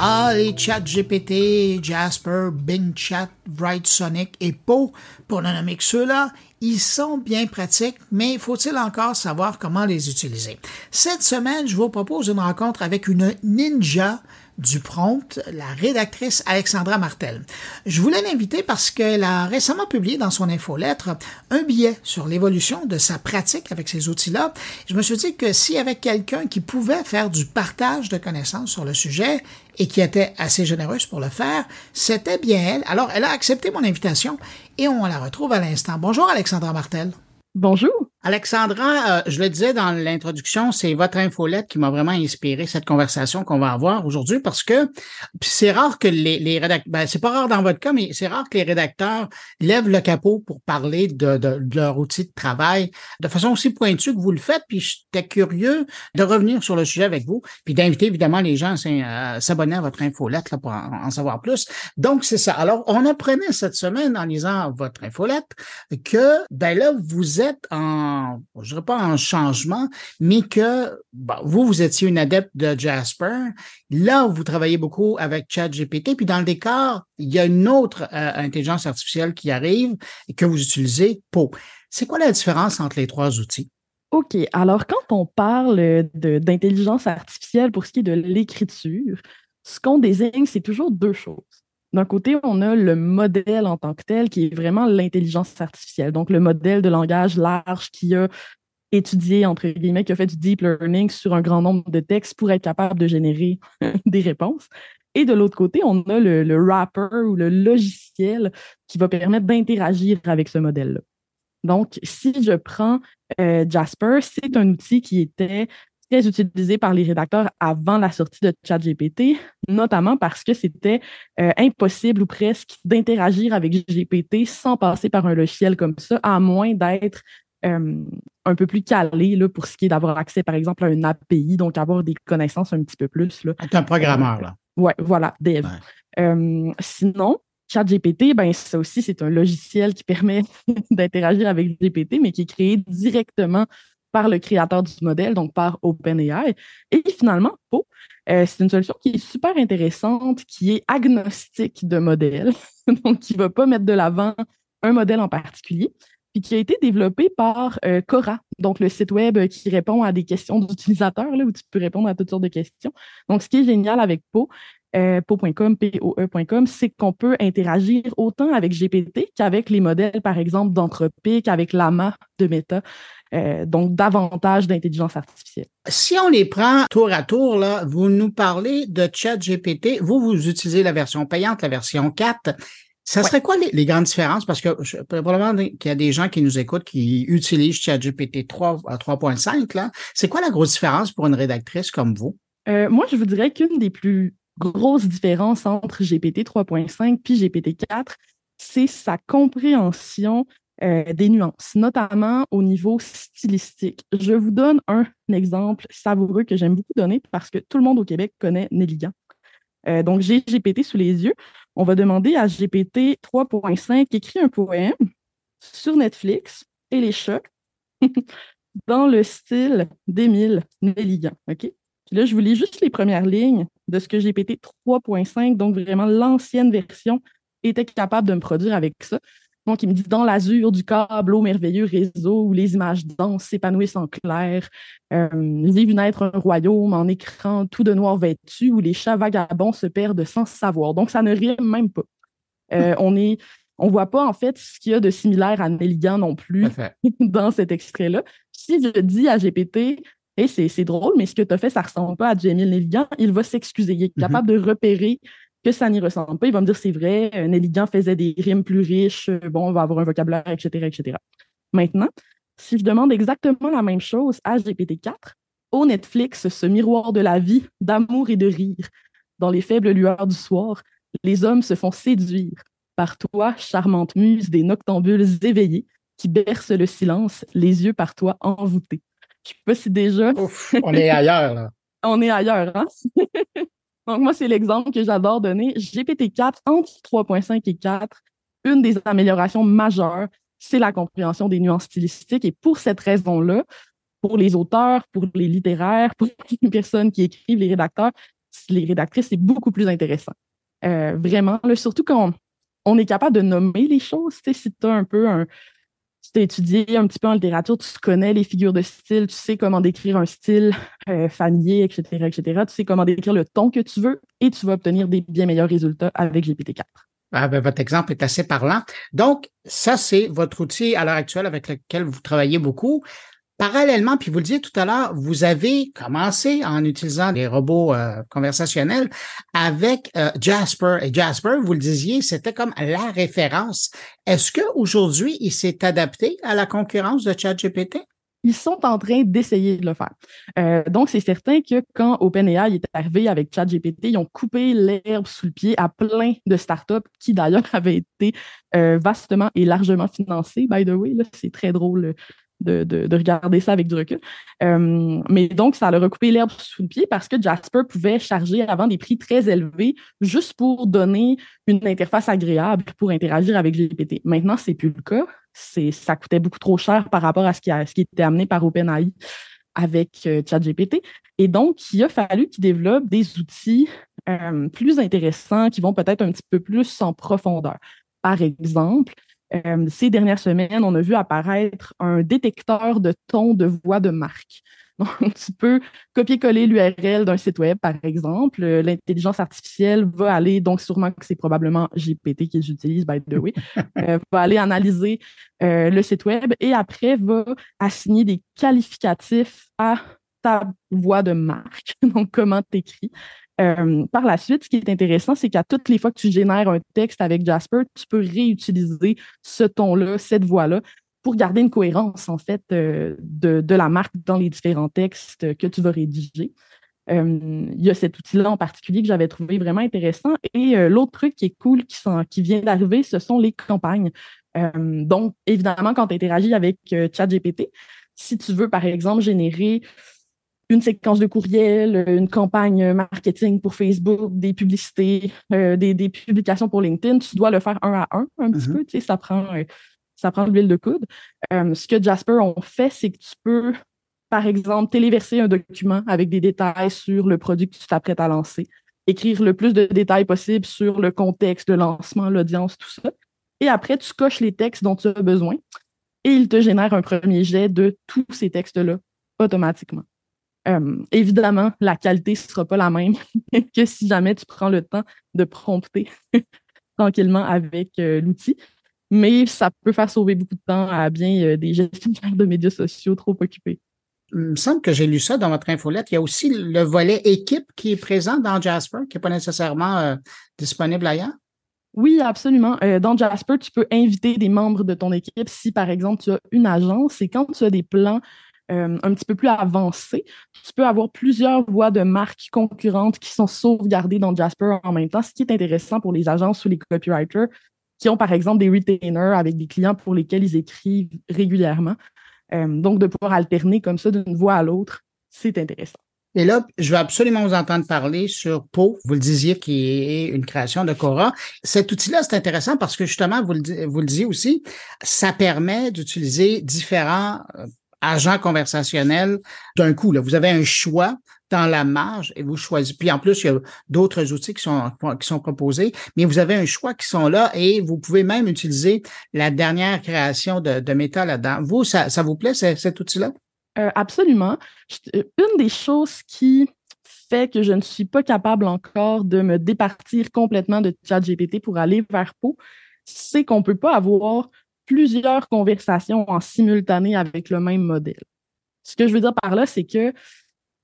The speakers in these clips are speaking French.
Ah, les chats GPT, Jasper, Bing Chat, Bright Sonic et Po, pour ne nommer que ceux-là, ils sont bien pratiques, mais faut-il encore savoir comment les utiliser? Cette semaine, je vous propose une rencontre avec une ninja du prompt, la rédactrice Alexandra Martel. Je voulais l'inviter parce qu'elle a récemment publié dans son infolettre un billet sur l'évolution de sa pratique avec ces outils-là. Je me suis dit que s'il y avait quelqu'un qui pouvait faire du partage de connaissances sur le sujet et qui était assez généreuse pour le faire, c'était bien elle. Alors, elle a accepté mon invitation et on la retrouve à l'instant. Bonjour Alexandra Martel. Bonjour. Alexandra, euh, je le disais dans l'introduction, c'est votre infolette qui m'a vraiment inspiré cette conversation qu'on va avoir aujourd'hui parce que c'est rare que les, les rédacteurs, ben, c'est pas rare dans votre cas, mais c'est rare que les rédacteurs lèvent le capot pour parler de, de, leur outil de travail de façon aussi pointue que vous le faites. Puis j'étais curieux de revenir sur le sujet avec vous, puis d'inviter évidemment les gens à s'abonner à votre infolette là, pour en, savoir plus. Donc c'est ça. Alors on apprenait cette semaine en lisant votre infolette que ben là vous êtes en je dirais pas en changement, mais que vous, vous étiez une adepte de Jasper. Là, vous travaillez beaucoup avec ChatGPT, puis dans le décor, il y a une autre euh, intelligence artificielle qui arrive et que vous utilisez, Po. C'est quoi la différence entre les trois outils? OK. Alors, quand on parle d'intelligence artificielle pour ce qui est de l'écriture, ce qu'on désigne, c'est toujours deux choses. D'un côté, on a le modèle en tant que tel, qui est vraiment l'intelligence artificielle, donc le modèle de langage large qui a étudié, entre guillemets, qui a fait du deep learning sur un grand nombre de textes pour être capable de générer des réponses. Et de l'autre côté, on a le, wrapper ou le logiciel qui va permettre d'interagir avec ce modèle-là. Donc, si je prends euh, Jasper, c'est un outil qui était très utilisé par les rédacteurs avant la sortie de ChatGPT, notamment parce que c'était euh, impossible ou presque d'interagir avec GPT sans passer par un logiciel comme ça, à moins d'être euh, un peu plus calé là, pour ce qui est d'avoir accès, par exemple, à une API, donc avoir des connaissances un petit peu plus. Là. un programmeur, là. Oui, voilà, dev. Euh, sinon, ChatGPT, ben, ça aussi, c'est un logiciel qui permet d'interagir avec GPT, mais qui est créé directement par le créateur du modèle, donc par OpenAI. Et finalement, Po, euh, c'est une solution qui est super intéressante, qui est agnostique de modèle, donc qui ne va pas mettre de l'avant un modèle en particulier, puis qui a été développé par euh, Cora, donc le site web qui répond à des questions d'utilisateurs, où tu peux répondre à toutes sortes de questions. Donc, ce qui est génial avec Po, euh, Po.com, POE.com, c'est qu'on peut interagir autant avec GPT qu'avec les modèles, par exemple, d'Anthropic, avec Lama de Meta. Euh, donc davantage d'intelligence artificielle. Si on les prend tour à tour, là, vous nous parlez de ChatGPT. Vous, vous utilisez la version payante, la version 4. Ça serait quoi les, grandes différences? Parce que probablement qu'il y a des gens qui nous écoutent qui utilisent ChatGPT 3 à 3.5. Là. C'est quoi la grosse différence pour une rédactrice comme vous? Euh, moi, je vous dirais qu'une des plus grosses différences entre GPT 3.5 puis GPT 4, c'est sa compréhension euh, des nuances, notamment au niveau stylistique. Je vous donne un exemple savoureux que j'aime beaucoup donner parce que tout le monde au Québec connaît Nelligan. Euh, donc, j'ai GPT sous les yeux. On va demander à GPT 3.5 écrit un poème sur Netflix et les chats dans le style d'Émile Nelligan. OK? Puis là, je vous lis juste les premières lignes de ce que GPT 3.5, donc vraiment l'ancienne version, était capable de me produire avec ça. Donc, il me dit dans l'azur du câble au merveilleux réseau où les images denses s'épanouissent en clair, euh, vu naître un royaume en écran tout de noir vêtu où les chats vagabonds se perdent sans savoir. Donc, ça ne rime même pas. Euh, on est, on voit pas en fait ce qu'il y a de similaire à Nelligan non plus dans cet extrait-là. Si je dis à GPT, hey, c'est drôle, mais ce que tu as fait, ça ressemble pas à du Émile Nelligan, il va s'excuser. Il est mm-hmm. capable de repérer que ça n'y ressemble pas. Il va me dire c'est vrai, euh, Nelligan faisait des rimes plus riches, euh, bon, on va avoir un vocabulaire, etc., etc. Maintenant, si je demande exactement la même chose à GPT-4, au Netflix, ce miroir de la vie, d'amour et de rire, dans les faibles lueurs du soir, les hommes se font séduire par toi, charmante muse des noctambules éveillés, qui bercent le silence, les yeux par toi envoûtés. Je sais pas si déjà. on est ailleurs, là. on est ailleurs, hein? Donc, moi, c'est l'exemple que j'adore donner. GPT-4, entre 3.5 et 4, une des améliorations majeures, c'est la compréhension des nuances stylistiques. Et pour cette raison-là, pour les auteurs, pour les littéraires, pour les personnes qui écrivent, les rédacteurs, les rédactrices, c'est beaucoup plus intéressant. Euh, vraiment, surtout quand on, est capable de nommer les choses. Si tu as un peu un. Tu as étudié un petit peu en littérature, tu connais les figures de style, tu sais comment décrire un style euh, familier, etc., etc. Tu sais comment décrire le ton que tu veux et tu vas obtenir des bien meilleurs résultats avec GPT-4. Ah ben, votre exemple est assez parlant. Donc, ça, c'est votre outil à l'heure actuelle avec lequel vous travaillez beaucoup. Parallèlement, puis vous le disiez tout à l'heure, vous avez commencé en utilisant des robots euh, conversationnels avec euh, Jasper. Et Jasper, vous le disiez, c'était comme la référence. Est-ce qu'aujourd'hui, il s'est adapté à la concurrence de ChatGPT? Ils sont en train d'essayer de le faire. Euh, donc, c'est certain que quand OpenAI est arrivé avec ChatGPT, ils ont coupé l'herbe sous le pied à plein de startups qui, d'ailleurs, avaient été vastement et largement financées. By the way, c'est très drôle de, de, regarder ça avec du recul. Euh, mais donc, ça a recoupé l'herbe sous le pied parce que Jasper pouvait charger avant des prix très élevés juste pour donner une interface agréable pour interagir avec GPT. Maintenant, c'est plus le cas. Ça coûtait beaucoup trop cher par rapport à ce qui, a, ce qui était amené par OpenAI avec euh, ChatGPT. Et donc, il a fallu qu'ils développent des outils euh, plus intéressants qui vont peut-être un petit peu plus en profondeur. Par exemple, euh, ces dernières semaines, on a vu apparaître un détecteur de ton de voix de marque. Donc, tu peux copier-coller l'URL d'un site web, par exemple. L'intelligence artificielle va aller, donc sûrement que c'est probablement GPT qu'ils utilisent, by the way, euh, va aller analyser euh, le site web et après va assigner des qualificatifs à ta voix de marque, donc comment tu écris. Euh, par la suite, ce qui est intéressant, c'est qu'à toutes les fois que tu génères un texte avec Jasper, tu peux réutiliser ce ton-là, cette voix-là, pour garder une cohérence, en fait, euh, de, la marque dans les différents textes que tu vas rédiger. Euh, il y a cet outil-là en particulier que j'avais trouvé vraiment intéressant. Et l'autre truc qui est cool, qui, qui vient d'arriver, ce sont les campagnes. donc, évidemment, quand tu interagis avec ChatGPT, si tu veux, par exemple, générer une séquence de courriel, une campagne marketing pour Facebook, des publicités, euh, des, publications pour LinkedIn, tu dois le faire un à un, un petit mm-hmm. peu. Tu sais, ça prend, euh, ça prend de l'huile de coude. Euh, ce que Jasper ont fait, c'est que tu peux, par exemple, téléverser un document avec des détails sur le produit que tu t'apprêtes à lancer, écrire le plus de détails possible sur le contexte, le lancement, l'audience, tout ça. Et après, tu coches les textes dont tu as besoin et il te génère un premier jet de tous ces textes-là automatiquement. Euh, évidemment, la qualité ne sera pas la même que si jamais tu prends le temps de prompter tranquillement avec euh, l'outil. Mais ça peut faire sauver beaucoup de temps à bien euh, des gestionnaires de médias sociaux trop occupés. Il me semble que j'ai lu ça dans votre infolette. Il y a aussi le volet équipe qui est présent dans Jasper, qui n'est pas nécessairement disponible ailleurs? Oui, absolument. dans Jasper, tu peux inviter des membres de ton équipe si, par exemple, tu as une agence et quand tu as des plans euh, un petit peu plus avancé, tu peux avoir plusieurs voies de marque concurrentes qui sont sauvegardées dans Jasper en même temps, ce qui est intéressant pour les agences ou les copywriters qui ont par exemple des retainers avec des clients pour lesquels ils écrivent régulièrement. Euh, donc, de pouvoir alterner comme ça d'une voie à l'autre, c'est intéressant. Et là, je veux absolument vous entendre parler sur Po. Vous le disiez, qui est une création de Cora. Cet outil-là, c'est intéressant parce que justement, vous le, vous le disiez aussi, ça permet d'utiliser différents euh, agent conversationnel d'un coup. Là. Vous avez un choix dans la marge et vous choisissez. Puis en plus, il y a d'autres outils qui sont, qui sont proposés, mais vous avez un choix qui sont là et vous pouvez même utiliser la dernière création de, de Meta là-dedans. Vous, ça, ça vous plaît, cet outil-là? Euh, absolument. Euh, une des choses qui fait que je ne suis pas capable encore de me départir complètement de ChatGPT pour aller vers Po, c'est qu'on ne peut pas avoir plusieurs conversations en simultané avec le même modèle. Ce que je veux dire par là, c'est que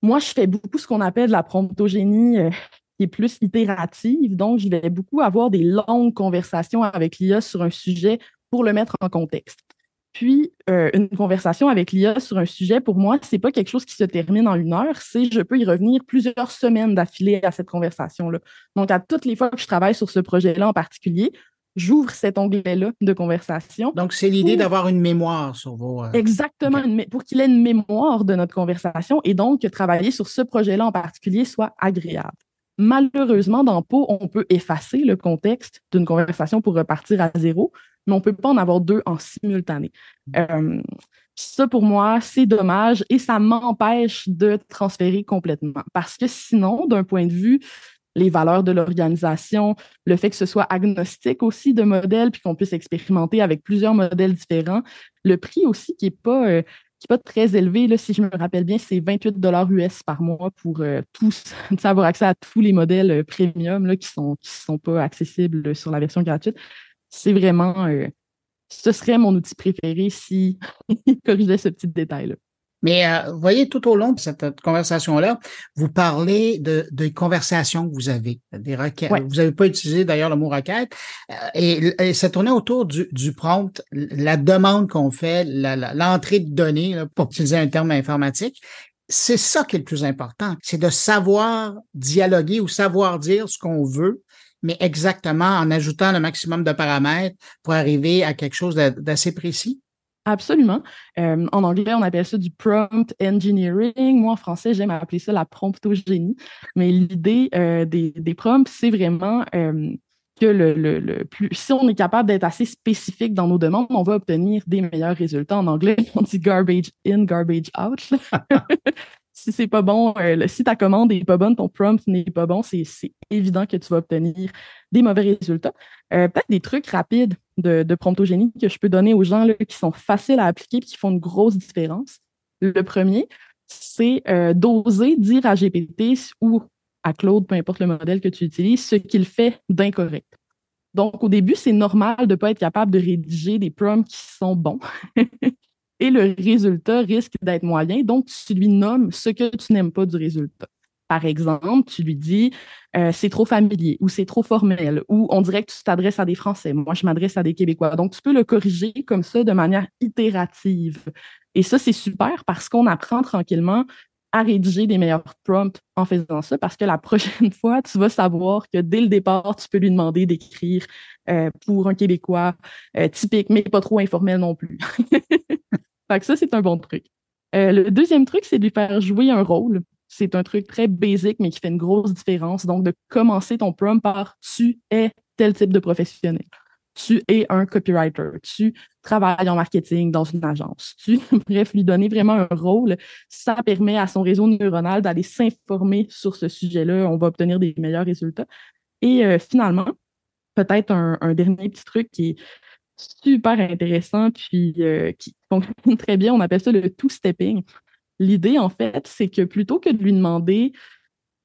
moi, je fais beaucoup ce qu'on appelle de la promptogénie euh, qui est plus itérative. Donc, je vais beaucoup avoir des longues conversations avec l'IA sur un sujet pour le mettre en contexte. Puis, euh, une conversation avec l'IA sur un sujet, pour moi, c'est pas quelque chose qui se termine en une heure, c'est je peux y revenir plusieurs semaines d'affilée à cette conversation-là. Donc, à toutes les fois que je travaille sur ce projet-là en particulier, j'ouvre cet onglet-là de conversation. Donc, c'est l'idée d'avoir une mémoire sur vos. Euh, Exactement, pour qu'il ait une mémoire de notre conversation et donc que travailler sur ce projet-là en particulier soit agréable. Malheureusement, dans Po, on peut effacer le contexte d'une conversation pour repartir à zéro, mais on ne peut pas en avoir deux en simultané. Euh, Ça, pour moi, c'est dommage et ça m'empêche de transférer complètement. Parce que sinon, d'un point de vue les valeurs de l'organisation, le fait que ce soit agnostique aussi de modèles, puis qu'on puisse expérimenter avec plusieurs modèles différents. Le prix aussi qui n'est pas, euh, pas très élevé, là, si je me rappelle bien, c'est 28 dollars US par mois pour euh, tous, avoir accès à tous les modèles euh, premium là, qui ne sont, qui sont pas accessibles sur la version gratuite. C'est vraiment, ce serait mon outil préféré si corrigeait ce petit détail-là. Mais euh, vous voyez, tout au long de cette conversation-là, vous parlez de, de conversations que vous avez, des requêtes. Vous n'avez pas utilisé d'ailleurs le mot requête. Euh, et, ça tournait autour du, du prompt, la demande qu'on fait, l'entrée de données, pour utiliser un terme informatique. C'est ça qui est le plus important, c'est de savoir dialoguer ou savoir dire ce qu'on veut mais exactement en ajoutant le maximum de paramètres pour arriver à quelque chose d'assez précis? Absolument. Euh, en anglais, on appelle ça du prompt engineering. Moi, en français, j'aime appeler ça la promptogénie. Mais l'idée euh, des, prompts, c'est vraiment euh, que le, plus, si on est capable d'être assez spécifique dans nos demandes, on va obtenir des meilleurs résultats. En anglais, on dit garbage in, garbage out. si c'est pas bon, si ta commande n'est pas bonne, ton prompt n'est pas bon, c'est évident que tu vas obtenir des mauvais résultats. Peut-être des trucs rapides de, de, promptogénie que je peux donner aux gens là, qui sont faciles à appliquer et qui font une grosse différence. Le premier, c'est euh, d'oser dire à GPT ou à Claude, peu importe le modèle que tu utilises, ce qu'il fait d'incorrect. Donc, au début, c'est normal de ne pas être capable de rédiger des prompts qui sont bons. Et le résultat risque d'être moyen. Donc, tu lui nommes ce que tu n'aimes pas du résultat. Par exemple, tu lui dis euh, c'est trop familier ou c'est trop formel ou on dirait que tu t'adresses à des Français. Moi, je m'adresse à des Québécois. Donc, tu peux le corriger comme ça de manière itérative. Et ça, c'est super parce qu'on apprend tranquillement à rédiger des meilleurs prompts en faisant ça parce que la prochaine fois, tu vas savoir que dès le départ, tu peux lui demander d'écrire euh, pour un Québécois euh, typique, mais pas trop informel non plus. fait que ça, c'est un bon truc. le deuxième truc, c'est de lui faire jouer un rôle c'est un truc très basique, mais qui fait une grosse différence. Donc, de commencer ton prompt par tu es tel type de professionnel. Tu es un copywriter. Tu travailles en marketing dans une agence. Tu, bref, lui donner vraiment un rôle. Ça permet à son réseau neuronal d'aller s'informer sur ce sujet-là. On va obtenir des meilleurs résultats. Et euh, finalement, peut-être un, dernier petit truc qui est super intéressant puis euh, qui fonctionne très bien. On appelle ça le two-stepping. L'idée, en fait, c'est que plutôt que de lui demander,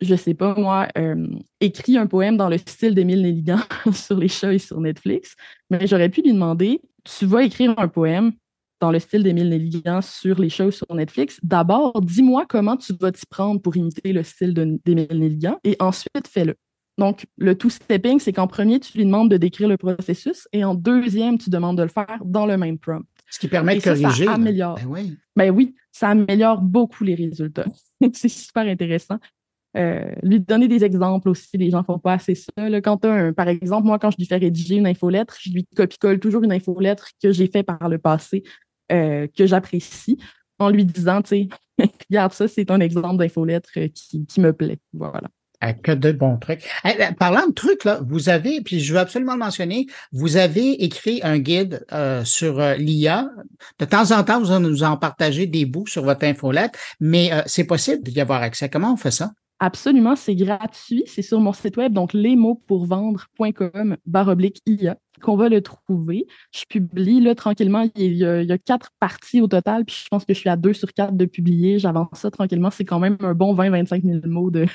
je sais pas moi, euh, écrit un poème dans le style d'Émile Nelligan sur les chats et sur Netflix, mais j'aurais pu lui demander, tu vas écrire un poème dans le style d'Émile Nelligan sur les shows sur Netflix. D'abord, dis-moi comment tu vas t'y prendre pour imiter le style d'Émile Nelligan et ensuite fais-le. Donc, le two-stepping, c'est qu'en premier, tu lui demandes de décrire le processus et en deuxième, tu demandes de le faire dans le même prompt. Ce qui permet de corriger. Ça améliore. Ben oui. ben oui, ça améliore beaucoup les résultats. c'est super intéressant. Euh, lui donner des exemples aussi, les gens ne font pas assez ça. Quand un, par exemple, moi, quand je lui fais rédiger une infolettre, je lui copie-colle toujours une infolettre que j'ai fait par le passé, euh, que j'apprécie, en lui disant, tu sais, regarde ça, c'est un exemple d'infolettre qui, qui me plaît. Voilà. Que de bons trucs. Eh, ben, parlant de trucs, là, vous avez, puis je veux absolument le mentionner, vous avez écrit un guide euh, sur euh, l'IA. De temps en temps, vous nous en partagez des bouts sur votre infolette, mais euh, c'est possible d'y avoir accès. Comment on fait ça? Absolument, c'est gratuit. C'est sur mon site web, donc lesmotspourvendre.com baroblique IA qu'on va le trouver. Je publie là tranquillement. Il y, a, quatre parties au total, puis je pense que je suis à deux sur quatre de publier. J'avance ça tranquillement. C'est quand même un bon 20-25 000 mots de,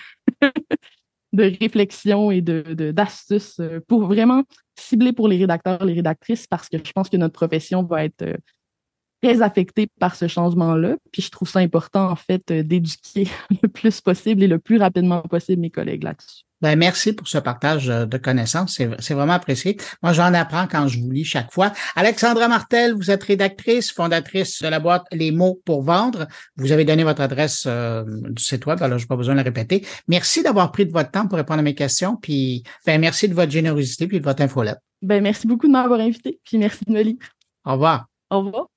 de réflexion et de, d'astuces euh, pour vraiment cibler pour les rédacteurs, les rédactrices, parce que je pense que notre profession va être euh, très affectée par ce changement-là. Puis je trouve ça important, en fait, euh, d'éduquer le plus possible et le plus rapidement possible mes collègues là-dessus. Ben, merci pour ce partage euh, de connaissances. C'est vraiment apprécié. Moi, j'en apprends quand je vous lis chaque fois. Alexandra Martel, vous êtes rédactrice, fondatrice de la boîte Les mots pour vendre. Vous avez donné votre adresse euh, du site web, alors je n'ai pas besoin de la répéter. Merci d'avoir pris de votre temps pour répondre à mes questions. Puis, ben, merci de votre générosité puis de votre infolette. Ben, merci beaucoup de m'avoir invité. Puis merci de me lire. Au revoir. Au revoir.